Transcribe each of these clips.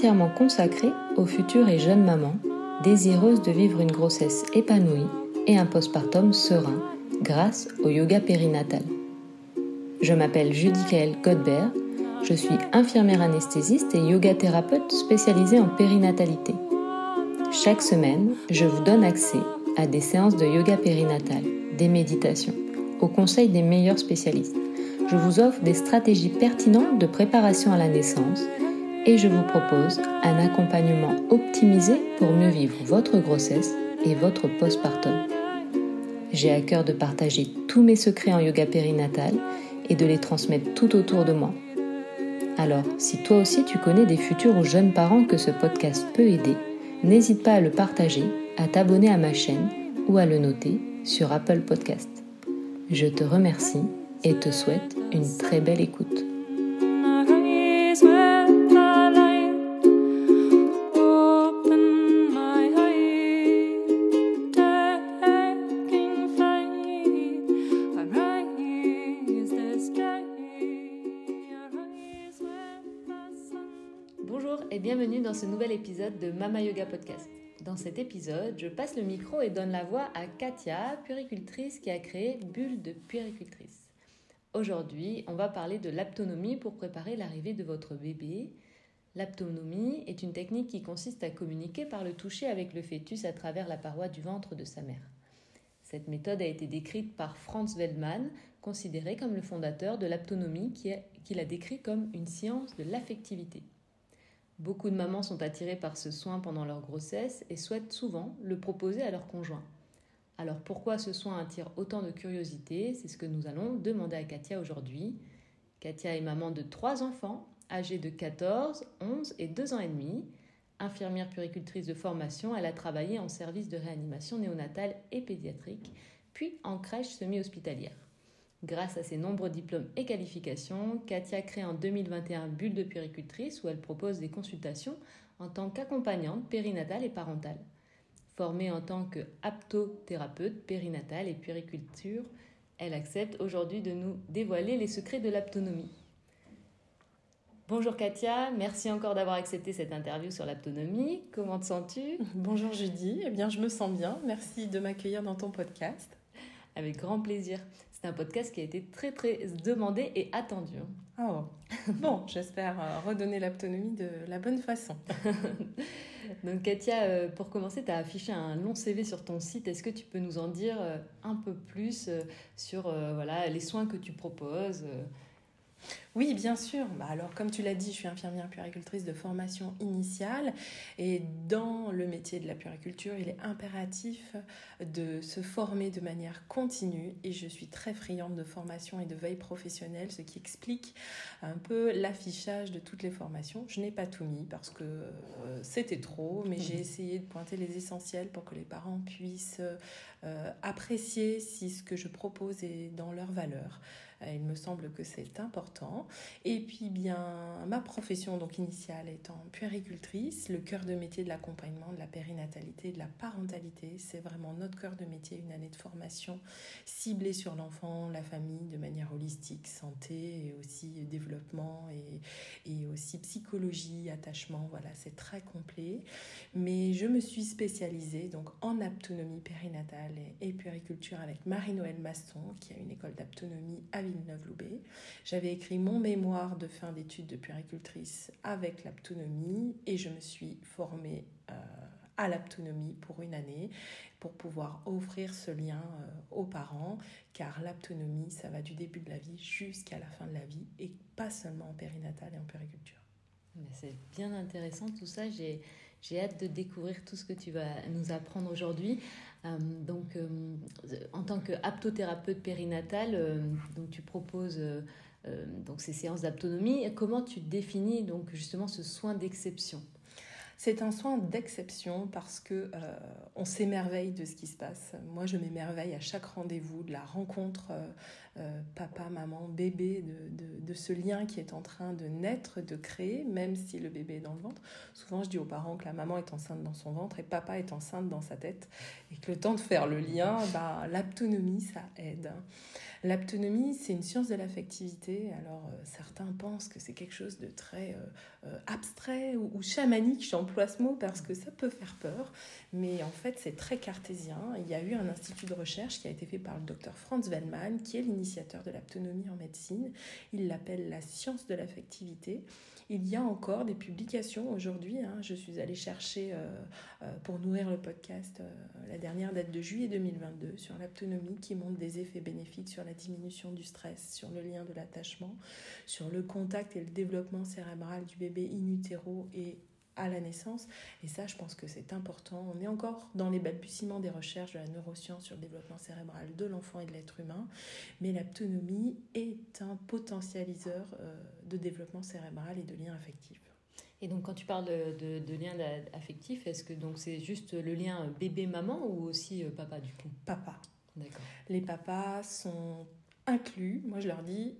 entièrement consacré aux futures et jeunes mamans désireuses de vivre une grossesse épanouie et un postpartum serein grâce au yoga périnatal. Je m'appelle Judy Kael Godbert, je suis infirmière anesthésiste et yoga thérapeute spécialisée en périnatalité. Chaque semaine, je vous donne accès à des séances de yoga périnatal, des méditations, aux conseils des meilleurs spécialistes je vous offre des stratégies pertinentes de préparation à la naissance et je vous propose un accompagnement optimisé pour mieux vivre votre grossesse et votre postpartum. J'ai à cœur de partager tous mes secrets en yoga périnatal et de les transmettre tout autour de moi. Alors, si toi aussi tu connais des futurs ou jeunes parents que ce podcast peut aider, n'hésite pas à le partager, à t'abonner à ma chaîne ou à le noter sur Apple Podcast. Je te remercie et te souhaite une très belle écoute. De Mama Yoga Podcast. Dans cet épisode, je passe le micro et donne la voix à Katia, puéricultrice qui a créé Bulle de puéricultrice. Aujourd'hui, on va parler de l'aptonomie pour préparer l'arrivée de votre bébé. L'aptonomie est une technique qui consiste à communiquer par le toucher avec le fœtus à travers la paroi du ventre de sa mère. Cette méthode a été décrite par Franz Weldmann, considéré comme le fondateur de l'aptonomie, qui l'a décrit comme une science de l'affectivité. Beaucoup de mamans sont attirées par ce soin pendant leur grossesse et souhaitent souvent le proposer à leur conjoint. Alors pourquoi ce soin attire autant de curiosité? C'est ce que nous allons demander à Katia aujourd'hui. Katia est maman de trois enfants, âgés de 14, 11 et 2 ans et demi. Infirmière puricultrice de formation, elle a travaillé en service de réanimation néonatale et pédiatrique, puis en crèche semi-hospitalière. Grâce à ses nombreux diplômes et qualifications, Katia crée en 2021 Bulle de puricultrice où elle propose des consultations en tant qu'accompagnante périnatale et parentale. Formée en tant que aptothérapeute périnatale et puériculture, elle accepte aujourd'hui de nous dévoiler les secrets de l'aptonomie. Bonjour Katia, merci encore d'avoir accepté cette interview sur l'aptonomie. Comment te sens-tu? Bonjour Judy, eh bien je me sens bien. Merci de m'accueillir dans ton podcast. Avec grand plaisir. C'est un podcast qui a été très très demandé et attendu. Oh. Bon, j'espère euh, redonner l'autonomie de la bonne façon. Donc Katia, euh, pour commencer, tu as affiché un long CV sur ton site. Est-ce que tu peux nous en dire euh, un peu plus sur voilà, les soins que tu proposes oui, bien sûr. Bah, alors, comme tu l'as dit, je suis infirmière puéricultrice de formation initiale et dans le métier de la puériculture, il est impératif de se former de manière continue et je suis très friande de formation et de veille professionnelle, ce qui explique un peu l'affichage de toutes les formations. Je n'ai pas tout mis parce que euh, c'était trop, mais j'ai essayé de pointer les essentiels pour que les parents puissent euh, apprécier si ce que je propose est dans leur valeur. Euh, il me semble que c'est important. Et puis bien, ma profession donc initiale étant puéricultrice, le cœur de métier de l'accompagnement, de la périnatalité, de la parentalité, c'est vraiment notre cœur de métier, une année de formation ciblée sur l'enfant, la famille de manière holistique, santé et aussi développement et, et aussi psychologie, attachement, voilà, c'est très complet. Mais je me suis spécialisée donc en aptonomie périnatale et, et puériculture avec Marie-Noël Maston qui a une école d'aptonomie à J'avais écrit mon mémoire de fin d'études de puéricultrice avec l'aptonomie et je me suis formée euh, à l'aptonomie pour une année pour pouvoir offrir ce lien euh, aux parents car l'aptonomie ça va du début de la vie jusqu'à la fin de la vie et pas seulement en périnatale et en puériculture. C'est bien intéressant tout ça. J'ai hâte de découvrir tout ce que tu vas nous apprendre aujourd'hui. Euh, donc, euh, en tant qu'aptothérapeute périnatale, euh, donc tu proposes donc ces séances d'autonomie. Comment tu définis donc justement ce soin d'exception? C'est un soin d'exception parce que euh, on s'émerveille de ce qui se passe. Moi, je m'émerveille à chaque rendez-vous de la rencontre euh, euh, papa, maman, bébé, de, ce lien qui est en train de naître, de créer, même si le bébé est dans le ventre. Souvent, je dis aux parents que la maman est enceinte dans son ventre et papa est enceinte dans sa tête et que le temps de faire le lien, bah, l'autonomie, ça aide. L'aptonomie, c'est une science de l'affectivité. Alors, euh, certains pensent que c'est quelque chose de très euh, euh, abstrait ou, chamanique. J'emploie ce mot parce que ça peut faire peur. Mais en fait, c'est très cartésien. Il y a eu un institut de recherche qui a été fait par le docteur Franz Wellman, qui est l'initiateur de l'aptonomie en médecine. Il l'appelle la science de l'affectivité. Il y a encore des publications aujourd'hui. Hein. Je suis allée chercher euh, euh, pour nourrir le podcast euh, la dernière date de juillet 2022 sur l'autonomie qui montre des effets bénéfiques sur la diminution du stress, sur le lien de l'attachement, sur le contact et le développement cérébral du bébé in utero et à la naissance. Et ça, je pense que c'est important. On est encore dans les balbutiements des recherches de la neuroscience sur le développement cérébral de l'enfant et de l'être humain, mais l'autonomie est un potentialiseur euh, de développement cérébral et de lien affectif. Et donc, quand tu parles de, de, lien affectif, est-ce que donc c'est juste le lien bébé-maman ou aussi euh, papa du coup? Papa. D'accord. Les papas sont inclus. Moi, je leur dis,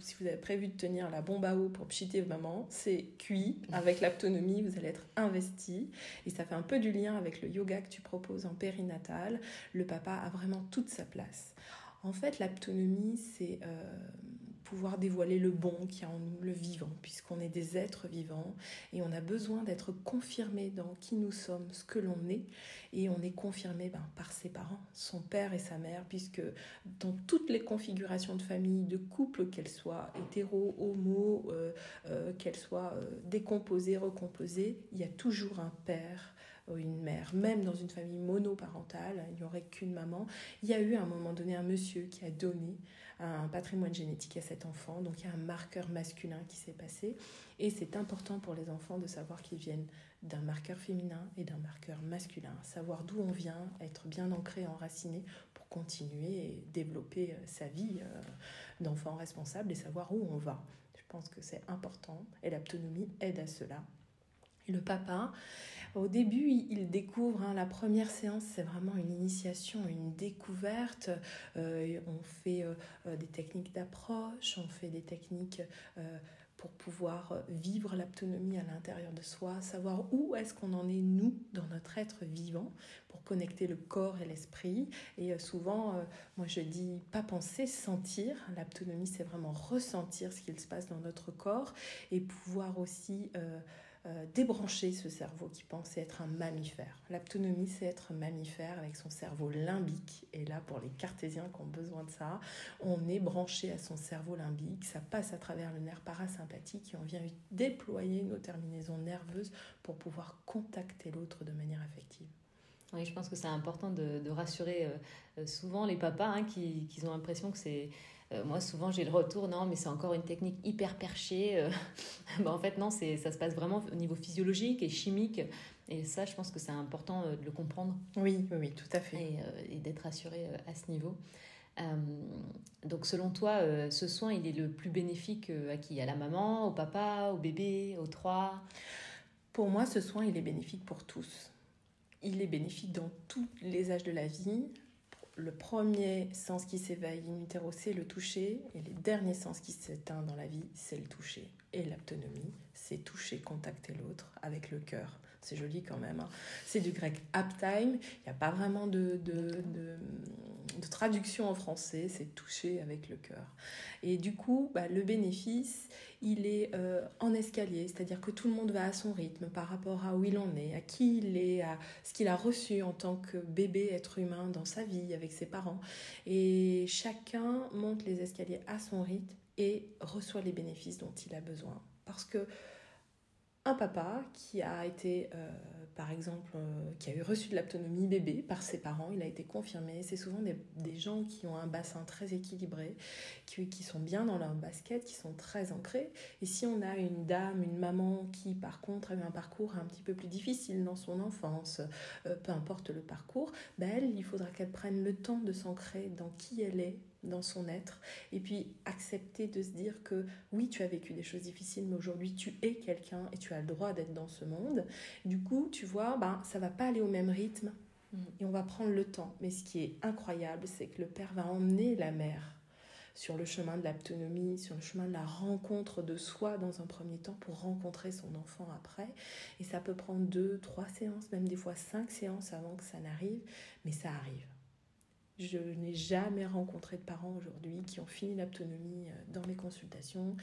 si vous avez prévu de tenir la bombe à eau pour pchiter maman, c'est cuit. Avec l'autonomie, vous allez être investi. Et ça fait un peu du lien avec le yoga que tu proposes en périnatal. Le papa a vraiment toute sa place. En fait, l'autonomie, c'est euh, dévoiler le bon qui a en nous, le vivant, puisqu'on est des êtres vivants et on a besoin d'être confirmé dans qui nous sommes, ce que l'on est, et on est confirmé ben, par ses parents, son père et sa mère, puisque dans toutes les configurations de famille, de couple, qu'elles soient hétéro, homo, euh, euh, qu'elles soient euh, décomposées, recomposées, il y a toujours un père une mère, même dans une famille monoparentale, il n'y aurait qu'une maman. Il y a eu à un moment donné un monsieur qui a donné un patrimoine génétique à cet enfant. Donc il y a un marqueur masculin qui s'est passé. Et c'est important pour les enfants de savoir qu'ils viennent d'un marqueur féminin et d'un marqueur masculin. Savoir d'où on vient, être bien ancré, enraciné pour continuer et développer euh, sa vie euh, d'enfant responsable et savoir où on va. Je pense que c'est important et l'autonomie aide à cela. Le papa, au début, il découvre, hein, la première séance, c'est vraiment une initiation, une découverte. Euh, on fait euh, euh, des techniques d'approche, on fait des techniques pour pouvoir vivre l'autonomie à l'intérieur de soi, savoir où est-ce qu'on en est nous dans notre être vivant pour connecter le corps et l'esprit. Et souvent, moi je dis pas penser, sentir. L'autonomie, c'est vraiment ressentir ce qu'il se passe dans notre corps et pouvoir aussi débrancher ce cerveau qui pensait être un mammifère. L'autonomie, c'est être mammifère avec son cerveau limbique. Et là, pour les cartésiens qui ont besoin de ça, on est branché à son cerveau limbique. Ça passe à travers le nerf parasympathique et on vient déployer nos terminaisons nerveuses pour pouvoir contacter l'autre de manière affective. Oui, je pense que c'est important de, rassurer euh, euh, souvent les papas hein, qui, ont l'impression que c'est euh, moi, souvent, j'ai le retour, non, mais c'est encore une technique hyper perchée. Euh. Bah, en fait, non, ça se passe vraiment au niveau physiologique et chimique. Et ça, je pense que c'est important euh, de le comprendre. Oui, oui, tout à fait. Et, d'être assuré à ce niveau. donc, selon toi, ce soin, il est le plus bénéfique à qui? À la maman, au papa, au bébé, aux trois? Pour moi, ce soin, il est bénéfique pour tous. Il est bénéfique dans tous les âges de la vie, le premier sens qui s'éveille in c'est le toucher, et les derniers sens qui s'éteint dans la vie, c'est le toucher. Et l'autonomie, c'est toucher, contacter l'autre avec le cœur. C'est joli quand même. Hein. C'est du grec aptime. Il n'y a pas vraiment de, traduction en français. C'est toucher avec le cœur. Et du coup, bah, le bénéfice, il est euh, en escalier. C'est-à-dire que tout le monde va à son rythme par rapport à où il en est, à qui il est, à ce qu'il a reçu en tant que bébé, être humain dans sa vie avec ses parents. Et chacun monte les escaliers à son rythme et reçoit les bénéfices dont il a besoin. Parce que un papa qui a été, euh, par exemple, euh, qui a eu reçu de l'autonomie bébé par ses parents, il a été confirmé. C'est souvent des, gens qui ont un bassin très équilibré, qui, qui, sont bien dans leur basket, qui sont très ancrés. Et si on a une dame, une maman qui, par contre, a eu un parcours un petit peu plus difficile dans son enfance, euh, peu importe le parcours, ben elle, il faudra qu'elle prenne le temps de s'ancrer dans qui elle est dans son être. Et puis accepter de se dire que oui, tu as vécu des choses difficiles, mais aujourd'hui tu es quelqu'un et tu as le droit d'être dans ce monde. Du coup, tu vois, ben, ça va pas aller au même rythme mm. et on va prendre le temps. Mais ce qui est incroyable, c'est que le père va emmener la mère sur le chemin de l'autonomie, sur le chemin de la rencontre de soi dans un premier temps pour rencontrer son enfant après. Et ça peut prendre deux, trois séances, même des fois cinq séances avant que ça n'arrive, mais ça arrive. Je n'ai jamais rencontré de parents aujourd'hui qui ont fini l'autonomie euh, dans mes consultations,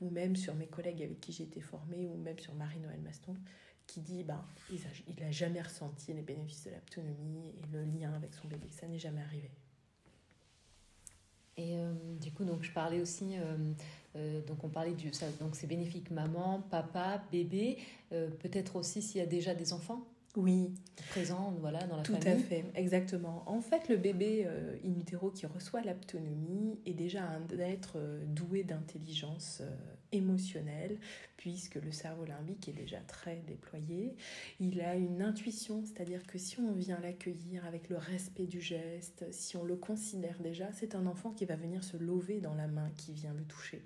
ou même sur mes collègues avec qui j'ai été formée, ou même sur Marie-Noël Maston, qui dit ben, il n'a jamais ressenti les bénéfices de l'autonomie et le lien avec son bébé. Ça n'est jamais arrivé. Et euh, du coup, donc je parlais aussi, euh, donc on parlait du, ça, donc c'est bénéfique maman, papa, bébé, peut-être aussi s'il y a déjà des enfants? Oui. Présent, voilà, dans la Tout famille. Tout à fait, exactement. En fait, le bébé euh, in utero qui reçoit l'autonomie est déjà un être euh, doué d'intelligence euh, émotionnelle, puisque le cerveau limbique est déjà très déployé. Il a une intuition, c'est-à-dire que si on vient l'accueillir avec le respect du geste, si on le considère déjà, c'est un enfant qui va venir se lever dans la main qui vient le toucher.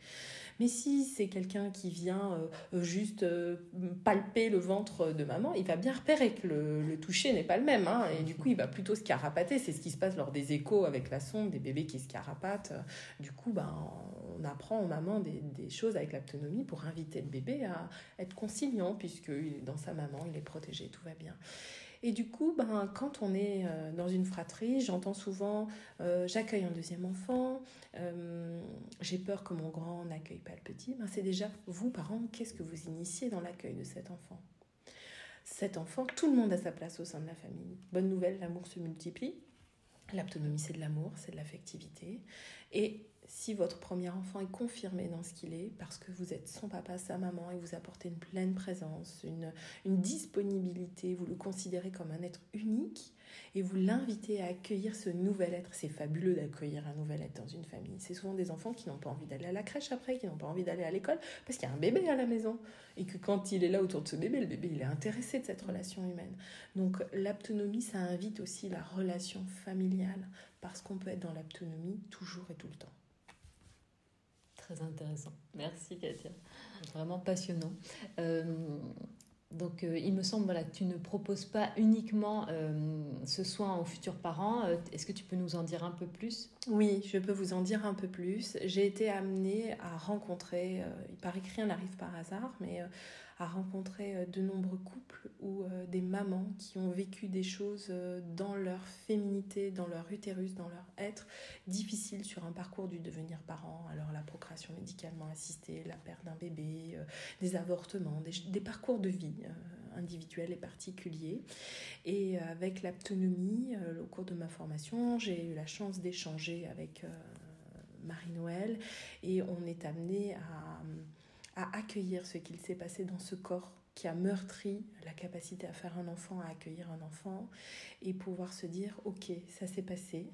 Mais si c'est quelqu'un qui vient euh, juste euh, palper le ventre de maman, il va bien repérer que le, toucher n'est pas le même. Hein, et du coup, il va plutôt se carapater. C'est ce qui se passe lors des échos avec la sonde, des bébés qui se carapatent. Du coup, ben, on apprend aux mamans des, choses avec l'autonomie pour inviter le bébé à être conciliant, puisque dans sa maman, il est protégé, tout va bien. Et du coup, ben, quand on est euh, dans une fratrie, j'entends souvent euh, j'accueille un deuxième enfant, euh, j'ai peur que mon grand n'accueille pas le petit. Ben, c'est déjà vous, parents, qu'est-ce que vous initiez dans l'accueil de cet enfant? Cet enfant, tout le monde a sa place au sein de la famille. Bonne nouvelle, l'amour se multiplie. L'autonomie, c'est de l'amour, c'est de l'affectivité. Et si votre premier enfant est confirmé dans ce qu'il est, parce que vous êtes son papa, sa maman, et vous apportez une pleine présence, une, disponibilité, vous le considérez comme un être unique, et vous l'invitez à accueillir ce nouvel être. C'est fabuleux d'accueillir un nouvel être dans une famille. C'est souvent des enfants qui n'ont pas envie d'aller à la crèche après, qui n'ont pas envie d'aller à l'école, parce qu'il y a un bébé à la maison. Et que quand il est là autour de ce bébé, le bébé, il est intéressé de cette relation humaine. Donc l'autonomie, ça invite aussi la relation familiale, parce qu'on peut être dans l'autonomie toujours et tout le temps. Intéressant. Merci Katia. Vraiment passionnant. Euh, donc euh, il me semble voilà, que tu ne proposes pas uniquement euh, ce soin aux futurs parents. Est-ce que tu peux nous en dire un peu plus? Oui, je peux vous en dire un peu plus. J'ai été amenée à rencontrer, il paraît que rien n'arrive par hasard, mais à rencontrer euh, de nombreux couples ou euh, des mamans qui ont vécu des choses euh, dans leur féminité, dans leur utérus, dans leur être, difficiles sur un parcours du devenir parent. Alors la procréation médicalement assistée, la perte d'un bébé, des avortements, des, des, parcours de vie individuels et particuliers. Et avec l'autonomie, au cours de ma formation, j'ai eu la chance d'échanger avec Marie-Noël et on est amené à à accueillir ce qu'il s'est passé dans ce corps qui a meurtri la capacité à faire un enfant, à accueillir un enfant, et pouvoir se dire, ok, ça s'est passé,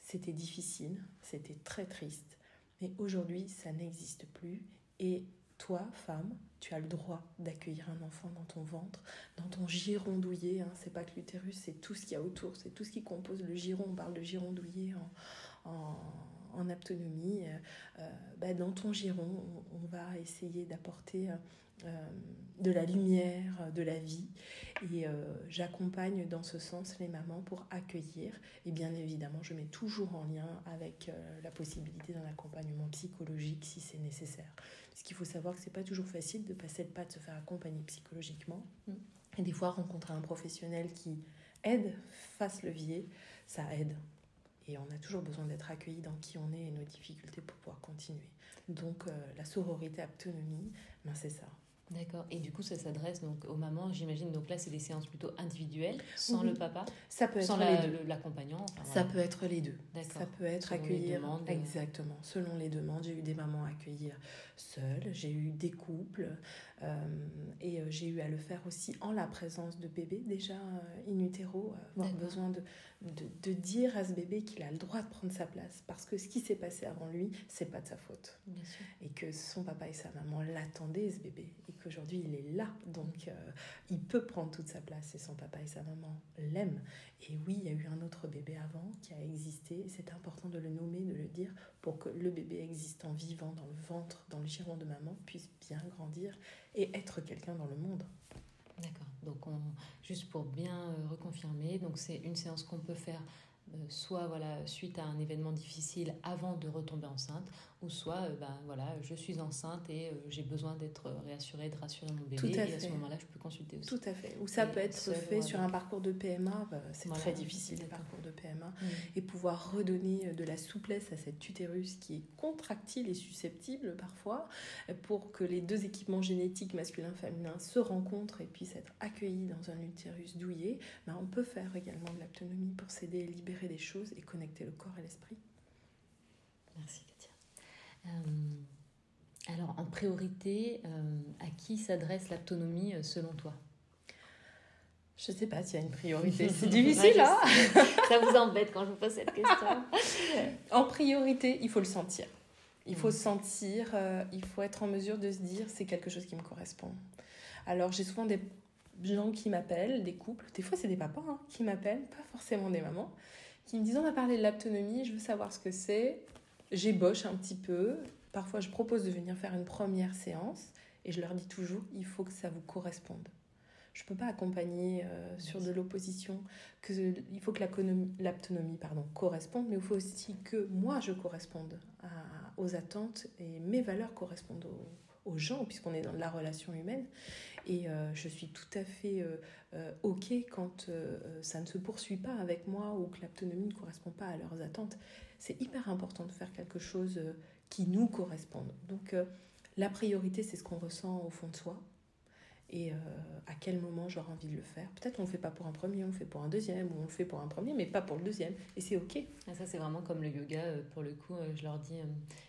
c'était difficile, c'était très triste, mais aujourd'hui, ça n'existe plus, et toi, femme, tu as le droit d'accueillir un enfant dans ton ventre, dans ton giron douillet. Hein. C'est pas que l'utérus, c'est tout ce qu'il y a autour, c'est tout ce qui compose le giron. On parle de giron douillet en, en en autonomie, euh, euh, bah, dans ton giron, on, va essayer d'apporter euh, de la lumière, de la vie. Et j'accompagne dans ce sens les mamans pour accueillir. Et bien évidemment, je mets toujours en lien avec la possibilité d'un accompagnement psychologique si c'est nécessaire. Parce qu'il faut savoir que c'est pas toujours facile de passer le pas de se faire accompagner psychologiquement. Et des fois, rencontrer un professionnel qui aide, fasse levier, ça aide. Et on a toujours besoin d'être accueilli dans qui on est et nos difficultés pour pouvoir continuer. Donc euh, la sororité autonomie, ben c'est ça. D'accord. Et du coup, ça s'adresse donc aux mamans, j'imagine. Donc là, c'est des séances plutôt individuelles, sans le papa, ça peut être sans l'accompagnant. Ça peut être les deux. Ça peut être accueillir exactement selon les demandes. J'ai eu des mamans à accueillir seules, j'ai eu des couples, euh, et euh, j'ai eu à le faire aussi en la présence de bébés déjà euh, in utero, avoir besoin de, de, de, dire à ce bébé qu'il a le droit de prendre sa place, parce que ce qui s'est passé avant lui, c'est pas de sa faute, et que son papa et sa maman l'attendaient ce bébé, et qu'aujourd'hui il est là. Donc euh, il peut prendre toute sa place et son papa et sa maman l'aiment. Et oui, il y a eu un autre bébé avant qui a existé. C'est important de le nommer, de le dire, pour que le bébé existant, vivant dans le ventre, dans le giron de maman, puisse bien grandir et être quelqu'un dans le monde. D'accord. Donc, on, juste pour bien euh, reconfirmer, donc c'est une séance qu'on peut faire euh, soit voilà suite à un événement difficile avant de retomber enceinte, ou soit euh, ben voilà je suis enceinte et j'ai besoin d'être rassurée, de rassurer mon bébé. et à ce moment-là, je peux consulter aussi. Tout à fait. Ou ça peut être fait sur un parcours de PMA. Bah, c'est très difficile les parcours de PMA mm. et pouvoir redonner de la souplesse à cet utérus qui est contractile et susceptible parfois pour que les deux équipements génétiques masculin-féminin se rencontrent et puissent être accueillis dans un utérus douillet. Ben, on peut faire également de l'autonomie pour s'aider libérer des choses et connecter le corps et l'esprit. Merci. Euh, alors en priorité, euh, à qui s'adresse l'autonomie euh, selon toi? Je ne sais pas s'il y a une priorité. C'est difficile, hein Ça vous embête quand je vous pose cette question En priorité, il faut le sentir. Il faut mm. sentir, il faut être en mesure de se dire c'est quelque chose qui me correspond. Alors j'ai souvent des gens qui m'appellent, des couples, des fois c'est des papas hein, qui m'appellent, pas forcément des mamans, qui me disent on va parler de l'autonomie, je veux savoir ce que c'est. J'ébauche un petit peu. Parfois, je propose de venir faire une première séance et je leur dis toujours il faut que ça vous corresponde. Je ne peux pas accompagner euh, sur de l'opposition. Que, il faut que l'autonomie pardon, corresponde, mais il faut aussi que moi je corresponde aux attentes et mes valeurs correspondent aux gens, puisqu'on est dans la relation humaine. Et euh, je suis tout à fait euh, euh, OK quand ça ne se poursuit pas avec moi ou que l'autonomie ne correspond pas à leurs attentes. C'est hyper important de faire quelque chose qui nous corresponde. Donc la priorité, c'est ce qu'on ressent au fond de soi et euh, à quel moment j'aurai envie de le faire. Peut-être on ne le fait pas pour un premier, on le fait pour un deuxième, ou on le fait pour un premier, mais pas pour le deuxième. Et c'est OK. Ah, ça, c'est vraiment comme le yoga. Euh, pour le coup, euh, je leur dis,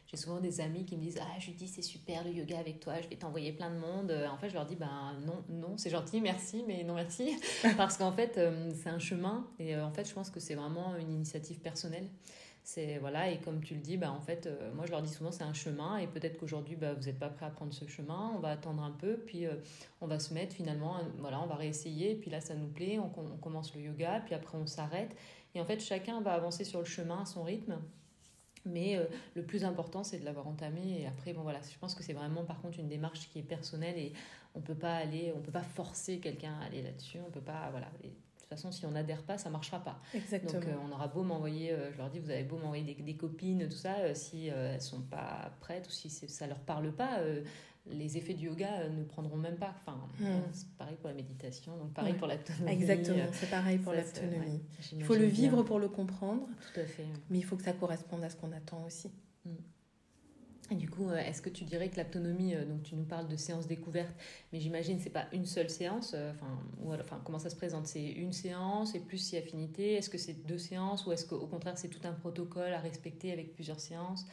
j'ai souvent des amis qui me disent Ah, je dis, c'est super le yoga avec toi, je vais t'envoyer plein de monde. En fait, je leur dis Ben non, non, c'est gentil, merci, mais non merci. Parce qu'en fait, c'est un chemin. Et en fait, je pense que c'est vraiment une initiative personnelle. C'est voilà et comme tu le dis, bah en fait, euh, moi je leur dis souvent c'est un chemin et peut-être qu'aujourd'hui bah, vous n'êtes pas prêt à prendre ce chemin. On va attendre un peu, puis euh, on va se mettre finalement, voilà, on va réessayer. puis là ça nous plaît, on, commence le yoga, puis après on s'arrête. Et en fait chacun va avancer sur le chemin à son rythme. Mais euh, le plus important, c'est de l'avoir entamé. Et après, bon voilà, je pense que c'est vraiment par contre une démarche qui est personnelle et on peut pas aller, on peut pas forcer quelqu'un à aller là-dessus. On peut pas, voilà. Toute façon, si on n'adhère pas, ça marchera pas. Exactement. Donc, euh, on aura beau m'envoyer, euh, je leur dis, vous avez beau m'envoyer des, copines, tout ça, euh, si elles sont pas prêtes ou si ça leur parle pas, les effets du yoga ne prendront même pas. Enfin, hmm. c'est pareil pour la méditation, donc pareil pour l'autonomie. Exactement, c'est pareil pour l'autonomie. il faut le vivre pour le comprendre. Tout à fait. Mais il faut que ça corresponde à ce qu'on attend aussi. Hmm. Et du coup, euh, est-ce que tu dirais que l'autonomie, euh, donc tu nous parles de séance découverte, mais j'imagine c'est pas une seule séance, euh, ou, enfin comment ça se présente? C'est une séance et plus si affinité? Est-ce que c'est deux séances ou est-ce qu'au contraire c'est tout un protocole à respecter avec plusieurs séances?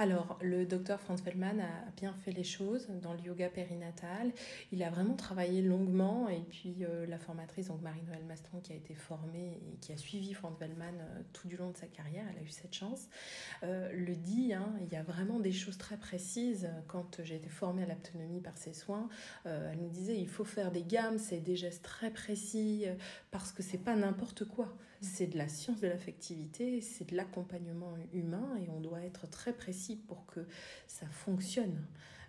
Alors, le docteur Franz Feldman a bien fait les choses dans le yoga périnatal. Il a vraiment travaillé longuement et puis euh, la formatrice, donc Marie-Noëlle Mastron, qui a été formée et qui a suivi Franz Feldman euh, tout du long de sa carrière, elle a eu cette chance, euh, le dit, hein, il y a vraiment des choses très précises. Quand j'ai été formée à l'autonomie par ses soins, elle nous disait il faut faire des gammes, c'est des gestes très précis parce que c'est pas n'importe quoi c'est de la science de l'affectivité, c'est de l'accompagnement humain et on doit être très précis pour que ça fonctionne.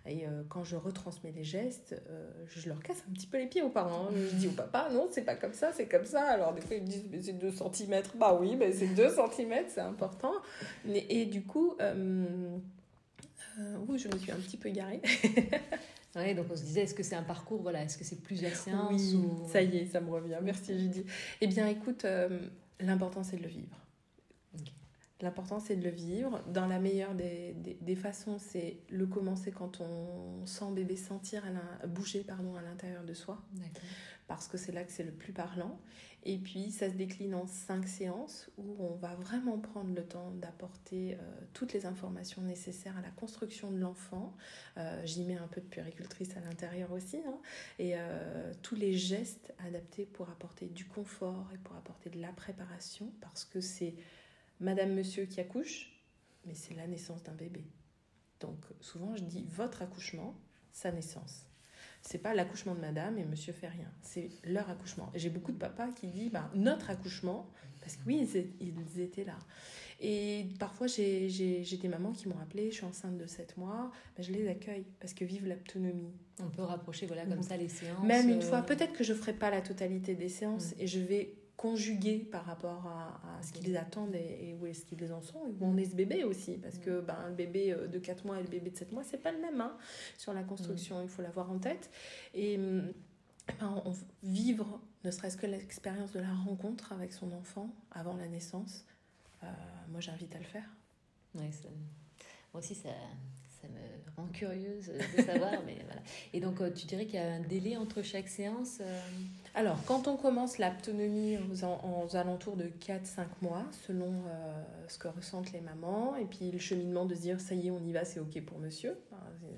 Et euh, quand je retransmets les gestes, euh, je leur casse un petit peu les pieds aux parents. Je dis au papa, non, c'est pas comme ça, c'est comme ça. Alors des fois, ils me disent, mais c'est 2 cm. Bah oui, mais c'est 2 cm, c'est important. Et, du coup, euh, oui, je me suis un petit peu garée. Oui, donc on se disait, est-ce que c'est un parcours Voilà, est-ce que c'est plusieurs séances Oui, ça y est, ça me revient. Merci Judy. Eh bien, écoute, L'important, c'est de le vivre. L'important, c'est de le vivre. Dans la meilleure des, des, façons, c'est le commencer quand on sent bébé sentir, à bouger pardon, à l'intérieur de soi. Parce que c'est là que c'est le plus parlant. Et puis, ça se décline en cinq séances où on va vraiment prendre le temps d'apporter euh, toutes les informations nécessaires à la construction de l'enfant. Euh, j'y mets un peu de puéricultrice à l'intérieur aussi. Hein. et euh, tous les gestes adaptés pour apporter du confort et pour apporter de la préparation. Parce que c'est madame, monsieur qui accouche, mais c'est la naissance d'un bébé. Donc, souvent, je dis votre accouchement, sa naissance. C'est pas l'accouchement de madame et monsieur fait rien. C'est leur accouchement. J'ai beaucoup de papas qui disent bah, notre accouchement, parce que oui, ils étaient là. Et parfois, j'ai des mamans qui m'ont appelé, je suis enceinte de 7 mois, bah, je les accueille parce que vive l'autonomie. On peut rapprocher voilà, comme ça les séances. Même une fois, euh, peut-être que je ne ferai pas la totalité des séances et je vais conjuguer par rapport à, ce qu'ils attendent et, où est-ce qu'ils en sont, et où en est ce bébé aussi. Parce que ben, le bébé euh, de 4 mois et le bébé de 7 mois, c'est pas le même hein, sur la construction, il faut l'avoir en tête. Et ben, on, vivre ne serait-ce que l'expérience de la rencontre avec son enfant avant la naissance, euh, moi j'invite à le faire. moi aussi ça, ça me rend curieuse de savoir. mais voilà. Et donc, euh, tu dirais qu'il y a un délai entre chaque séance Alors, quand on commence l'autonomie aux, alentours de 4-5 mois, selon ce que ressentent les mamans, et puis le cheminement de se dire ça y est, on y va, c'est OK pour monsieur,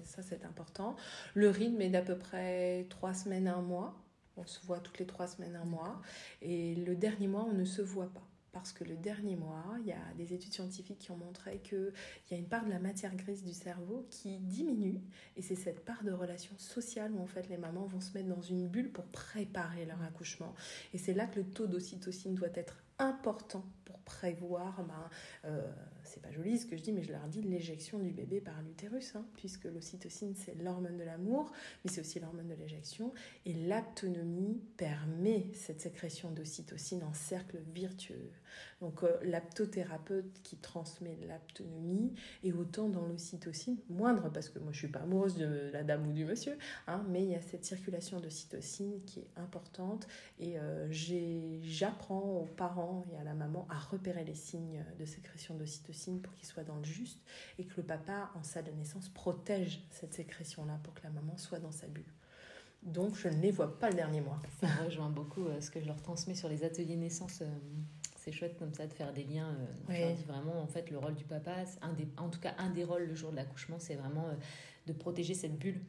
ça c'est important. Le rythme est d'à peu près 3 semaines, un mois. On se voit toutes les 3 semaines, un mois. Et le dernier mois, on ne se voit pas parce que le dernier mois, il y a des études scientifiques qui ont montré qu'il y a une part de la matière grise du cerveau qui diminue, et c'est cette part de relation sociale où en fait les mamans vont se mettre dans une bulle pour préparer leur accouchement. Et c'est là que le taux d'ocytocine doit être important pour prévoir ben, euh, c'est pas joli ce que je dis, mais je leur dis l'éjection du bébé par l'utérus, hein, puisque l'ocytocine c'est l'hormone de l'amour, mais c'est aussi l'hormone de l'éjection. Et l'aptonomie permet cette sécrétion d'ocytocine en cercle virtueux. Donc euh, l'aptothérapeute qui transmet l'aptonomie est autant dans l'ocytocine, moindre, parce que moi je suis pas amoureuse de la dame ou du monsieur, hein, mais il y a cette circulation d'ocytocine qui est importante. Et euh, j'apprends aux parents et à la maman à repérer les signes de sécrétion d'ocytocine pour qu'il soit dans le juste et que le papa, en salle de naissance, protège cette sécrétion-là pour que la maman soit dans sa bulle. Donc, je ne les vois pas le dernier mois. Ça rejoint beaucoup euh, ce que je leur transmets sur les ateliers naissance. Euh, c'est chouette comme ça de faire des liens. Euh, je leur dis vraiment, en fait, le rôle du papa, un des, en tout cas, un des rôles le jour de l'accouchement, c'est vraiment de protéger cette bulle.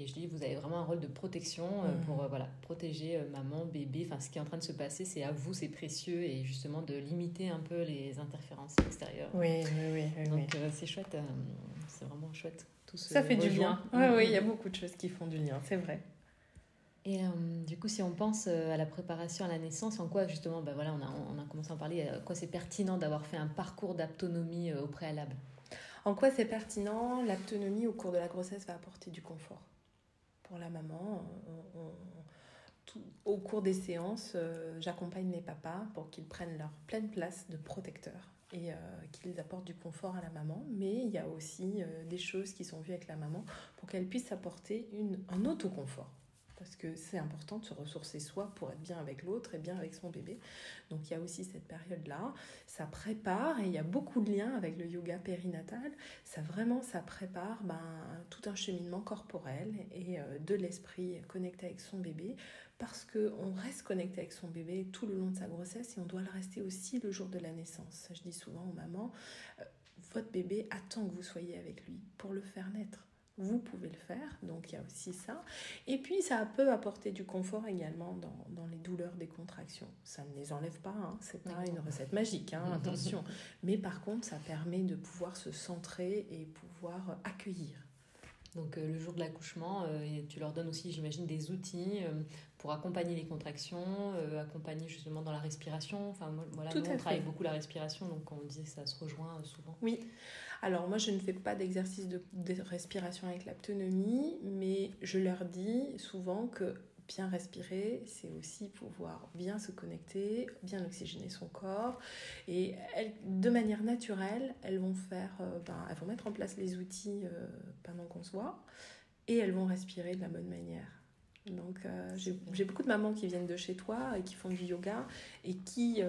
Et je dis, vous avez vraiment un rôle de protection euh, pour euh, voilà, protéger euh, maman, bébé. Enfin, ce qui est en train de se passer, c'est à vous, c'est précieux. Et justement, de limiter un peu les interférences extérieures. Oui, oui, oui. Donc, c'est chouette. c'est vraiment chouette. Tout ça fait du lien. Oui, oui, il y a beaucoup de choses qui font du lien, c'est vrai. Et du coup, si on pense à la préparation à la naissance, en quoi justement, ben voilà, on a, commencé à en parler, à quoi c'est pertinent d'avoir fait un parcours d'autonomie au préalable? En quoi c'est pertinent L'autonomie au cours de la grossesse va apporter du confort? Pour la maman. au cours des séances, euh, j'accompagne les papas pour qu'ils prennent leur pleine place de protecteur et euh, qu'ils apportent du confort à la maman. Mais il y a aussi euh, des choses qui sont vues avec la maman pour qu'elle puisse apporter un autoconfort parce que c'est important de se ressourcer soi pour être bien avec l'autre et bien avec son bébé. Donc il y a aussi cette période-là. Ça prépare, et il y a beaucoup de liens avec le yoga périnatal, ça vraiment, ça prépare ben, tout un cheminement corporel et euh, de l'esprit connecté avec son bébé, parce qu'on reste connecté avec son bébé tout le long de sa grossesse et on doit le rester aussi le jour de la naissance. Je dis souvent aux mamans, euh, votre bébé attend que vous soyez avec lui pour le faire naître vous pouvez le faire, donc il y a aussi ça. Et puis ça peut apporter du confort également dans, dans les douleurs des contractions. Ça ne les enlève pas, hein. c'est pas une recette magique, hein, attention. Mais par contre, ça permet de pouvoir se centrer et pouvoir accueillir. Donc euh, le jour de l'accouchement, euh, tu leur donnes aussi, j'imagine, des outils euh, pour accompagner les contractions, accompagner justement dans la respiration. Enfin, voilà, nous, on travaille beaucoup la respiration, donc on dit que ça se rejoint souvent. Oui. Alors moi, je ne fais pas d'exercice de, respiration avec l'autonomie, mais je leur dis souvent que bien respirer, c'est aussi pouvoir bien se connecter, bien oxygéner son corps. Et de manière naturelle, elles vont faire, euh, ben, elles vont mettre en place les outils euh, pendant qu'on se voit, et elles vont respirer de la bonne manière. Donc euh, j'ai beaucoup de mamans qui viennent de chez toi et qui font du yoga et qui,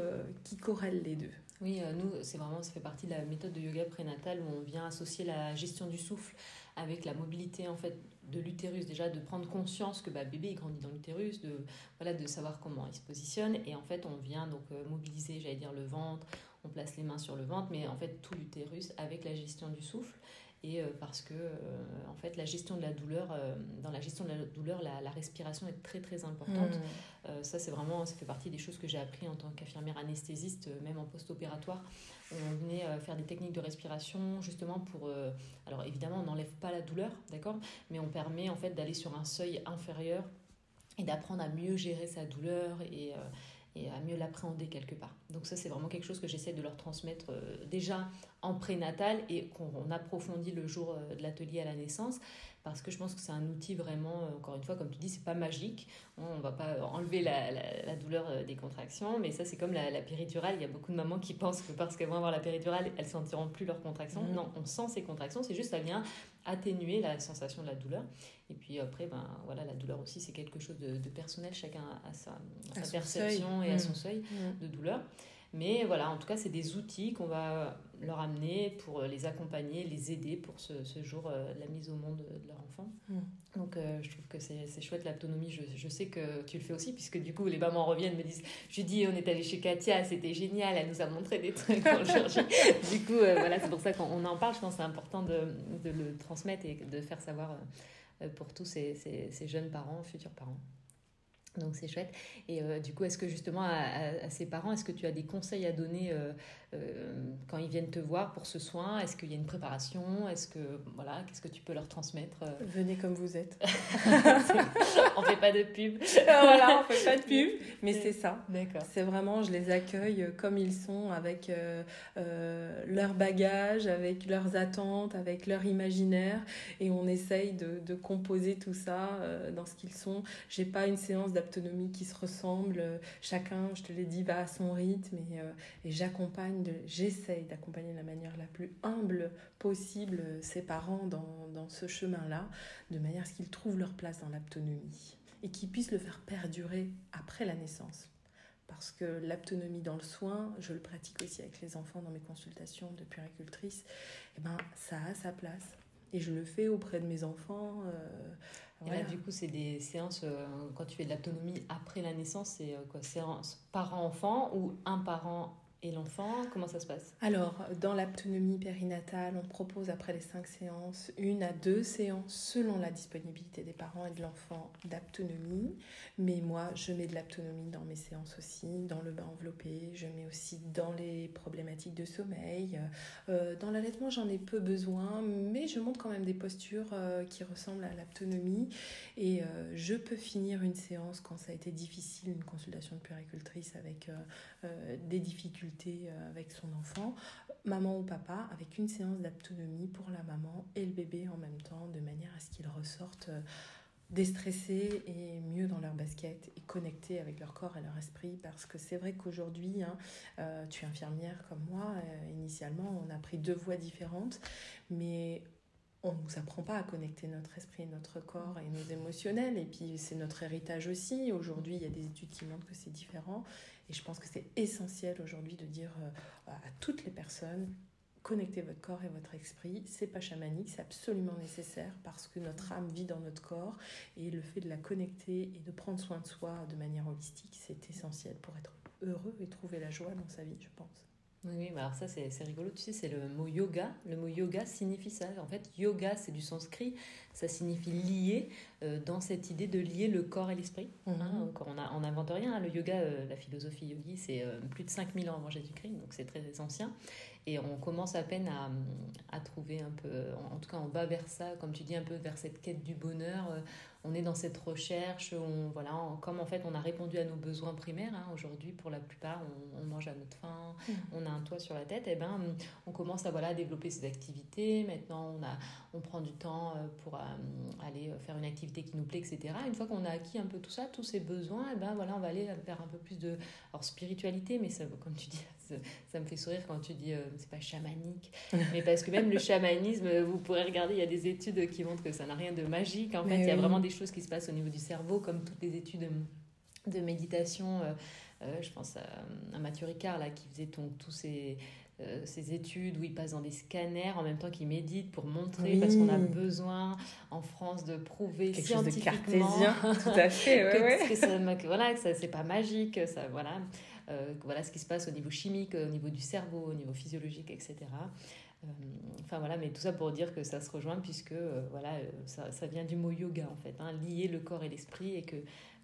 qui corrèlent les deux. Oui, euh, nous, c'est vraiment, ça fait partie de la méthode de yoga prénatal où on vient associer la gestion du souffle avec la mobilité en fait de l'utérus. Déjà, de prendre conscience que bah, bébé il grandit dans l'utérus, de voilà, de savoir comment il se positionne. Et en fait, on vient donc euh, mobiliser, j'allais dire le ventre. On place les mains sur le ventre, mais en fait tout l'utérus avec la gestion du souffle. Et parce que en fait la gestion de la douleur dans la gestion de la douleur la, respiration est très très importante mmh. ça c'est vraiment ça fait partie des choses que j'ai appris en tant qu'infirmière anesthésiste même en post-opératoire on venait faire des techniques de respiration justement pour alors évidemment on n'enlève pas la douleur d'accord mais on permet en fait d'aller sur un seuil inférieur et d'apprendre à mieux gérer sa douleur et, et à mieux l'appréhender quelque part. Donc ça, c'est vraiment quelque chose que j'essaie de leur transmettre euh, déjà en prénatal et qu'on approfondit le jour euh, de l'atelier à la naissance parce que je pense que c'est un outil vraiment, euh, encore une fois, comme tu dis, c'est pas magique. On ne va pas enlever la, la, douleur des contractions, mais ça, c'est comme la, la, péridurale. Il y a beaucoup de mamans qui pensent que parce qu'elles vont avoir la péridurale, elles sentiront plus leurs contractions. Mmh. Non, on sent ces contractions, c'est juste ça vient atténuer la sensation de la douleur. Et puis après, ben, voilà, la douleur aussi, c'est quelque chose de, personnel. Chacun a sa, sa perception et à son mmh. seuil mmh. de douleur. Mais voilà, en tout cas, c'est des outils qu'on va leur amener pour les accompagner, les aider pour ce, ce jour euh, la mise au monde de leur enfant. Mmh. Donc euh, je trouve que c'est chouette l'autonomie. Je, je, sais que tu le fais aussi, puisque du coup, les mamans reviennent, me disent Judy, on est allé chez Katia, c'était génial, elle nous a montré des trucs chirurgie. du coup, euh, voilà, c'est pour ça qu'on en parle. Je pense que c'est important de, de, le transmettre et de faire savoir pour tous ces, ces, ces jeunes parents, futurs parents. Donc c'est chouette. Et euh, du coup, est-ce que justement à, ces parents, est-ce que tu as des conseils à donner euh, quand ils viennent te voir pour ce soin Est-ce qu'il y a une préparation? Est-ce que voilà, qu'est-ce que tu peux leur transmettre Venez comme vous êtes. on fait pas de pub. voilà, on fait pas de pub, mais c'est ça. D'accord. C'est vraiment, je les accueille comme ils sont, avec leur bagage, avec leurs attentes, avec leur imaginaire, et on essaye de, de composer tout ça dans ce qu'ils sont. J'ai pas une séance d'autonomie qui se ressemblent. Chacun, je te l'ai dit, va à son rythme et, euh, et j'accompagne, j'essaye d'accompagner de la manière la plus humble possible ses parents dans, dans ce chemin-là, de manière à ce qu'ils trouvent leur place dans l'autonomie et qu'ils puissent le faire perdurer après la naissance. Parce que l'autonomie dans le soin, je le pratique aussi avec les enfants dans mes consultations de puéricultrice, et eh ben, ça a sa place. Et je le fais auprès de mes enfants. Euh, et là, du coup, c'est des séances, euh, quand tu fais de l'autonomie après la naissance, c'est euh, quoi Séance parent-enfant ou un parent et l'enfant, comment ça se passe? Alors, dans l'autonomie périnatale, on propose après les cinq séances une à deux séances selon la disponibilité des parents et de l'enfant d'autonomie. Mais moi, je mets de l'autonomie dans mes séances aussi, dans le bain enveloppé, je mets aussi dans les problématiques de sommeil. Euh, dans l'allaitement, j'en ai peu besoin, mais je montre quand même des postures euh, qui ressemblent à l'autonomie. Et euh, je peux finir une séance quand ça a été difficile, une consultation de puéricultrice avec des difficultés euh, avec son enfant, maman ou papa, avec une séance d'autonomie pour la maman et le bébé en même temps, de manière à ce qu'ils ressortent euh, déstressés et mieux dans leur basket et connectés avec leur corps et leur esprit parce que c'est vrai qu'aujourd'hui hein, euh, tu es infirmière comme moi initialement on a pris deux voies différentes mais on ne nous apprend pas à connecter notre esprit, notre corps et nos émotionnels. Et puis c'est notre héritage aussi. Aujourd'hui, il y a des études qui montrent que c'est différent. Et je pense que c'est essentiel aujourd'hui de dire euh, à toutes les personnes, connectez votre corps et votre esprit. C'est pas chamanique, c'est absolument nécessaire parce que notre âme vit dans notre corps et le fait de la connecter et de prendre soin de soi de manière holistique, c'est essentiel pour être heureux et trouver la joie dans sa vie, je pense. Oui, mais alors ça c'est rigolo, tu sais, c'est le mot yoga. Le mot yoga signifie ça. En fait, yoga c'est du sanskrit, ça signifie lier, euh, dans cette idée de lier le corps et l'esprit. Hein, mhm. on n'invente rien, hein. le yoga, euh, la philosophie yogi, c'est euh, plus de 5000 ans avant Jésus-Christ, donc c'est très ancien. Et on commence à peine à, à, trouver un peu, en tout cas on va vers ça, comme tu dis, un peu vers cette quête du bonheur. On est dans cette recherche, on, voilà, comme en fait on a répondu à nos besoins primaires, hein, aujourd'hui pour la plupart on, mange à notre faim, mmh. on a un toit sur la tête, et eh ben on commence à voilà, développer ces activités, maintenant on, a, on prend du temps euh, pour euh, aller faire une activité qui nous plaît, etc. Une fois qu'on a acquis un peu tout ça, tous ces besoins, et eh ben voilà, on va aller vers un peu plus de alors, spiritualité, mais ça, comme tu dis, ça, me fait sourire quand tu dis euh, c'est pas chamanique, mais parce que même le chamanisme, vous pourrez regarder, il y a des études qui montrent que ça n'a rien de magique, en fait, il y a vraiment des choses qui se passent au niveau du cerveau, comme toutes les études de méditation. Euh, euh, je pense à, Mathieu Ricard, là, qui faisait tous ces, euh, ces études où il passe dans des scanners en même temps qu'il médite pour montrer, parce qu'on a besoin en France de prouver Quelque scientifiquement chose de cartésien, tout à fait, ouais, que, ça, voilà, que ça c'est pas magique, ça, voilà, voilà ce qui se passe au niveau chimique, au niveau du cerveau, au niveau physiologique, etc. enfin voilà, mais tout ça pour dire que ça se rejoint puisque voilà, ça, ça, vient du mot yoga en fait, hein, lier le corps et l'esprit et que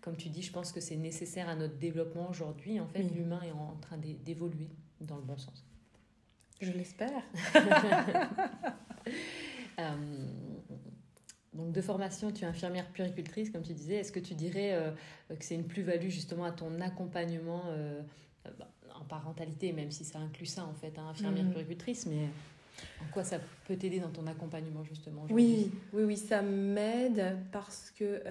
comme tu dis, je pense que c'est nécessaire à notre développement aujourd'hui. En fait, l'humain est en train d'évoluer dans le bon sens. Je l'espère. Euh, donc de formation, tu es infirmière puricultrice, comme tu disais. Est-ce que tu dirais euh, que c'est une plus-value justement à ton accompagnement euh, bah, en parentalité, même si ça inclut ça en fait, hein, infirmière mm. puricultrice, mais en quoi ça peut t'aider dans ton accompagnement justement Oui, oui, oui, ça m'aide parce que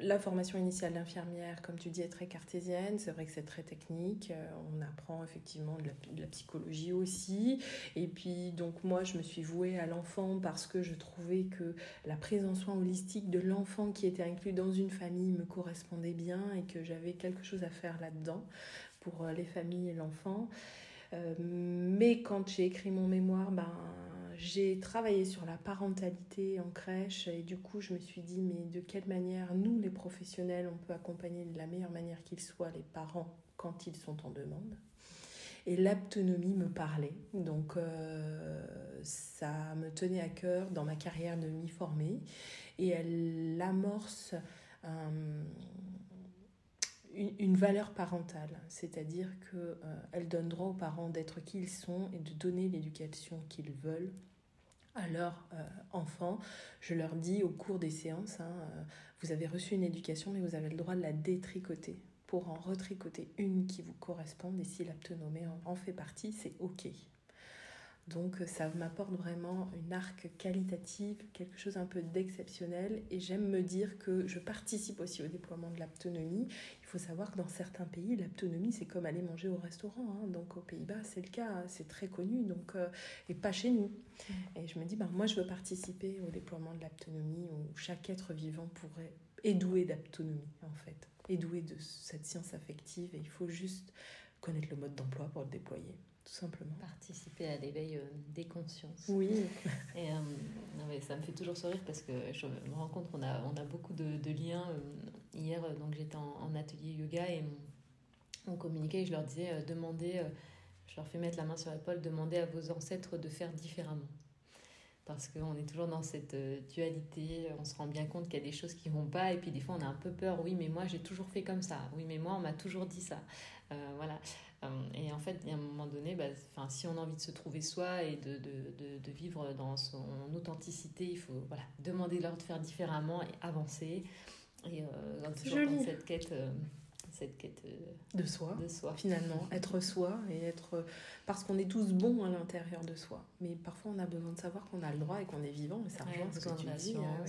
la formation initiale d'infirmière, comme tu dis, est très cartésienne. C'est vrai que c'est très technique. Euh, on apprend effectivement de la, psychologie aussi. Et puis, donc, moi, je me suis vouée à l'enfant parce que je trouvais que la prise en soin holistique de l'enfant qui était inclus dans une famille me correspondait bien et que j'avais quelque chose à faire là-dedans pour euh, les familles et l'enfant. Euh, mais quand j'ai écrit mon mémoire, ben j'ai travaillé sur la parentalité en crèche et du coup je me suis dit mais de quelle manière nous les professionnels on peut accompagner de la meilleure manière qu'ils soient les parents quand ils sont en demande? Et l'autonomie me parlait, donc euh, ça me tenait à cœur dans ma carrière de m'y former et elle amorce une, valeur parentale, c'est-à-dire qu'elle euh, donne droit aux parents d'être qui ils sont et de donner l'éducation qu'ils veulent à leurs euh, enfants. Je leur dis au cours des séances, hein, euh, vous avez reçu une éducation, mais vous avez le droit de la détricoter pour en retricoter une qui vous corresponde. Et si l'autonomie en fait partie, c'est OK. Donc ça m'apporte vraiment une arc qualitative, quelque chose un peu d'exceptionnel. Et j'aime me dire que je participe aussi au déploiement de l'autonomie. Il faut savoir que dans certains pays, l'autonomie, c'est comme aller manger au restaurant. Hein. Donc aux Pays-Bas, c'est le cas, c'est très connu, donc, euh, et pas chez nous. Et je me dis, ben, moi, je veux participer au déploiement de l'autonomie où chaque être vivant pourrait est doué d'autonomie, en fait, est doué de cette science affective. Et il faut juste connaître le mode d'emploi pour le déployer tout simplement. Participer à l'éveil euh, des consciences. Oui. Et euh, non, mais ça me fait toujours sourire parce que je me rends compte qu'on a, on a beaucoup de, de liens. Euh, hier, donc j'étais en, atelier yoga et on, communiquait et je leur disais demandez, je leur fais mettre la main sur l'épaule, demandez à vos ancêtres de faire différemment. Parce qu'on est toujours dans cette dualité, on se rend bien compte qu'il y a des choses qui vont pas, et puis des fois on a un peu peur, oui, mais moi j'ai toujours fait comme ça, oui, mais moi on m'a toujours dit ça. voilà. Euh, et en fait, à un moment donné, bah, si on a envie de se trouver soi et de, de, de, vivre dans son authenticité, il faut voilà, demander leur de faire différemment et avancer. Et euh, toujours dans cette quête euh, cette quête de soi, de soi. finalement, être soi et être parce qu'on est tous bons à l'intérieur de soi. Mais parfois on a besoin de savoir qu'on a le droit et qu'on est vivant, et ça rejoint ce que tu dis. Hein,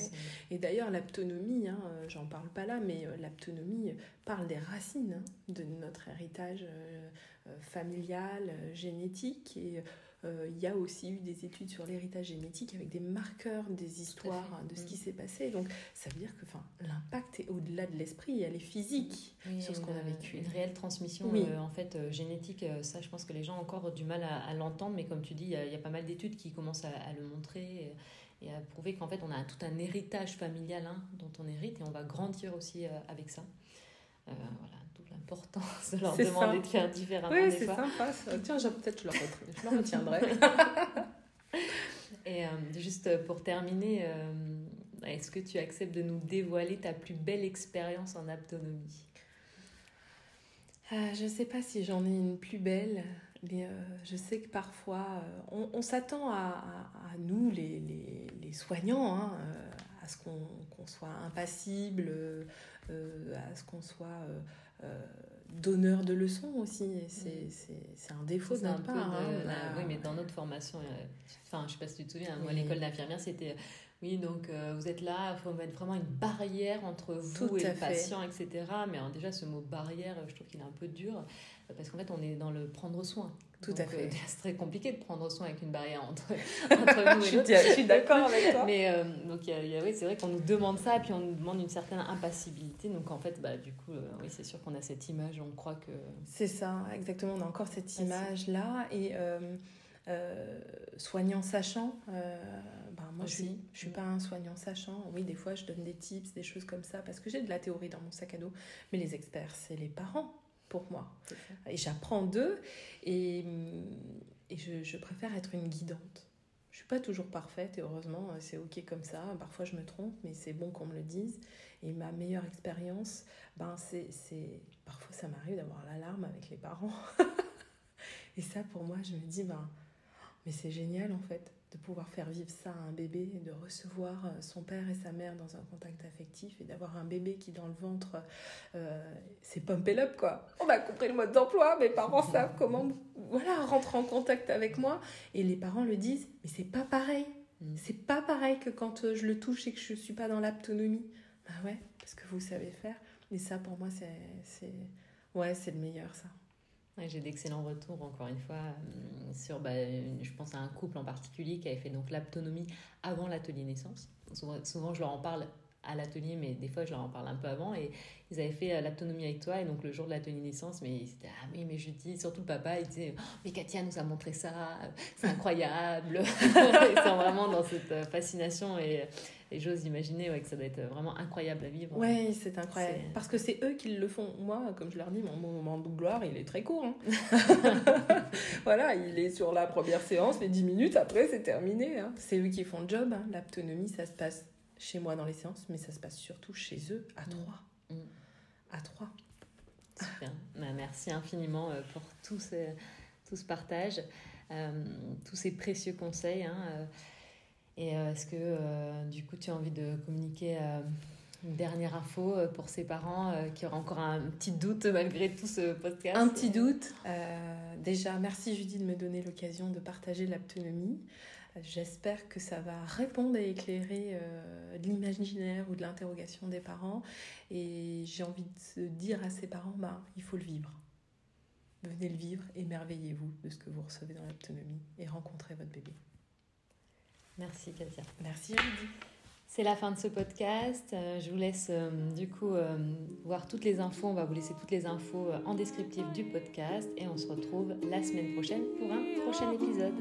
et d'ailleurs l'autonomie, hein, j'en parle pas là, mais euh, l'autonomie parle des racines hein, de notre héritage euh, euh, familial, génétique et euh, il y a aussi eu des études sur l'héritage génétique avec des marqueurs des histoires de ce qui mm. s'est passé. Donc ça veut dire que l'impact est au-delà de l'esprit, elle est physique sur ce qu'on a vécu. Une réelle transmission euh, en fait euh, génétique, ça je pense que les gens ont encore du mal à, l'entendre, mais comme tu dis, il y, a pas mal d'études qui commencent à, le montrer. Et, à prouver qu'en fait on a tout un héritage familial hein, dont on hérite et on va grandir aussi avec ça. voilà, l'importance de leur demander de faire différemment. Oui, c'est sympa. Tiens, peut-être je leur, je leur retiendrai. Et euh, juste pour terminer, euh, est-ce que tu acceptes de nous dévoiler ta plus belle expérience en autonomie euh, Je ne sais pas si j'en ai une plus belle, mais je sais que parfois, on, s'attend à, à, nous, les, les, les soignants, hein, à ce qu'on soit impassible, à ce qu'on soit euh, donneur de leçons aussi. Mm. C'est un défaut d'un part. Hein, oui, mais dans notre formation, euh, enfin, je sais pas si tu te souviens, moi, l'école d'infirmière, c'était. Oui, donc euh, vous êtes là, il faut mettre vraiment une barrière entre vous et le patient, etc. Mais déjà, ce mot barrière, je trouve qu'il est un peu dur, parce qu'en fait, on est dans le prendre soin. Tout à fait. Euh, c'est très compliqué de prendre soin avec une barrière entre, entre nous et je suis d'accord avec toi. Mais euh, donc, y a, oui, c'est vrai qu'on nous demande ça, et puis on nous demande une certaine impassibilité. Donc, en fait, bah, du coup, euh, oui, c'est sûr qu'on a cette image, on croit que. C'est ça, exactement. On a encore cette image-là. Et soignant sachant, bah, moi, je suis, je suis pas un soignant sachant. Oui, des fois, je donne des tips, des choses comme ça, parce que j'ai de la théorie dans mon sac à dos. Mais les experts, c'est les parents pour moi. Et j'apprends d'eux. Et, et je, je, préfère être une guidante. Je suis pas toujours parfaite et heureusement c'est ok comme ça. Parfois je me trompe, mais c'est bon qu'on me le dise. Et ma meilleure expérience, ben c'est, parfois ça m'arrive d'avoir l'alarme avec les parents. et ça pour moi je me dis ben mais c'est génial en fait de pouvoir faire vivre ça à un bébé, de recevoir euh, son père et sa mère dans un contact affectif et d'avoir un bébé qui dans le ventre, euh, c'est pump it up quoi. On a compris le mode d'emploi, mes parents savent comment voilà, rentrer en contact avec moi et les parents le disent, mais c'est pas pareil. Mm. C'est pas pareil que quand euh, je le touche et que je suis pas dans l'autonomie. Bah ouais, parce que vous savez faire. Et ça pour moi c'est ouais, c'est le meilleur ça. J'ai d'excellents retours, encore une fois, euh, sur, bah, je pense à un couple en particulier qui avait fait donc l'autonomie avant l'atelier naissance. Souvent, je leur en parle à l'atelier, mais des fois, je leur en parle un peu avant. Et ils avaient fait euh, l'autonomie avec toi, et donc le jour de l'atelier naissance, mais ils étaient, ah oui, mais je dis, surtout le papa, il disait, oh, mais Katia nous a montré ça, c'est incroyable. ils sont vraiment dans cette euh, fascination et et j'ose imaginer ouais, que ça doit être vraiment incroyable à vivre. Oui, c'est incroyable. Parce que c'est eux qui le font. Moi, comme je leur dis, mon moment de gloire, il est très court. Hein. voilà, il est sur la première séance, les 10 minutes, après, c'est terminé. Hein. C'est eux qui font le job. Hein. L'autonomie, ça se passe chez moi dans les séances, mais ça se passe surtout chez eux, à mm. trois. Mm. À trois. Super. Bah, merci infiniment euh, pour tout ce, tout ce partage, euh, tous ces précieux conseils. Hein, euh, et euh, est-ce que euh, du coup tu as envie de communiquer euh, une dernière info pour ces parents qui auraient encore un petit doute malgré tout ce podcast? Un petit doute. déjà, merci Judy de me donner l'occasion de partager l'autonomie. J'espère que ça va répondre et éclairer l'imaginaire ou de l'interrogation des parents. Et j'ai envie de dire à ces parents, bah, il faut le vivre. Venez le vivre, émerveillez-vous de ce que vous recevez dans l'autonomie et rencontrez votre bébé. Merci Katia. Merci. C'est la fin de ce podcast. Euh, je vous laisse euh, du coup euh, voir toutes les infos. On va vous laisser toutes les infos en descriptif du podcast et on se retrouve la semaine prochaine pour un prochain épisode.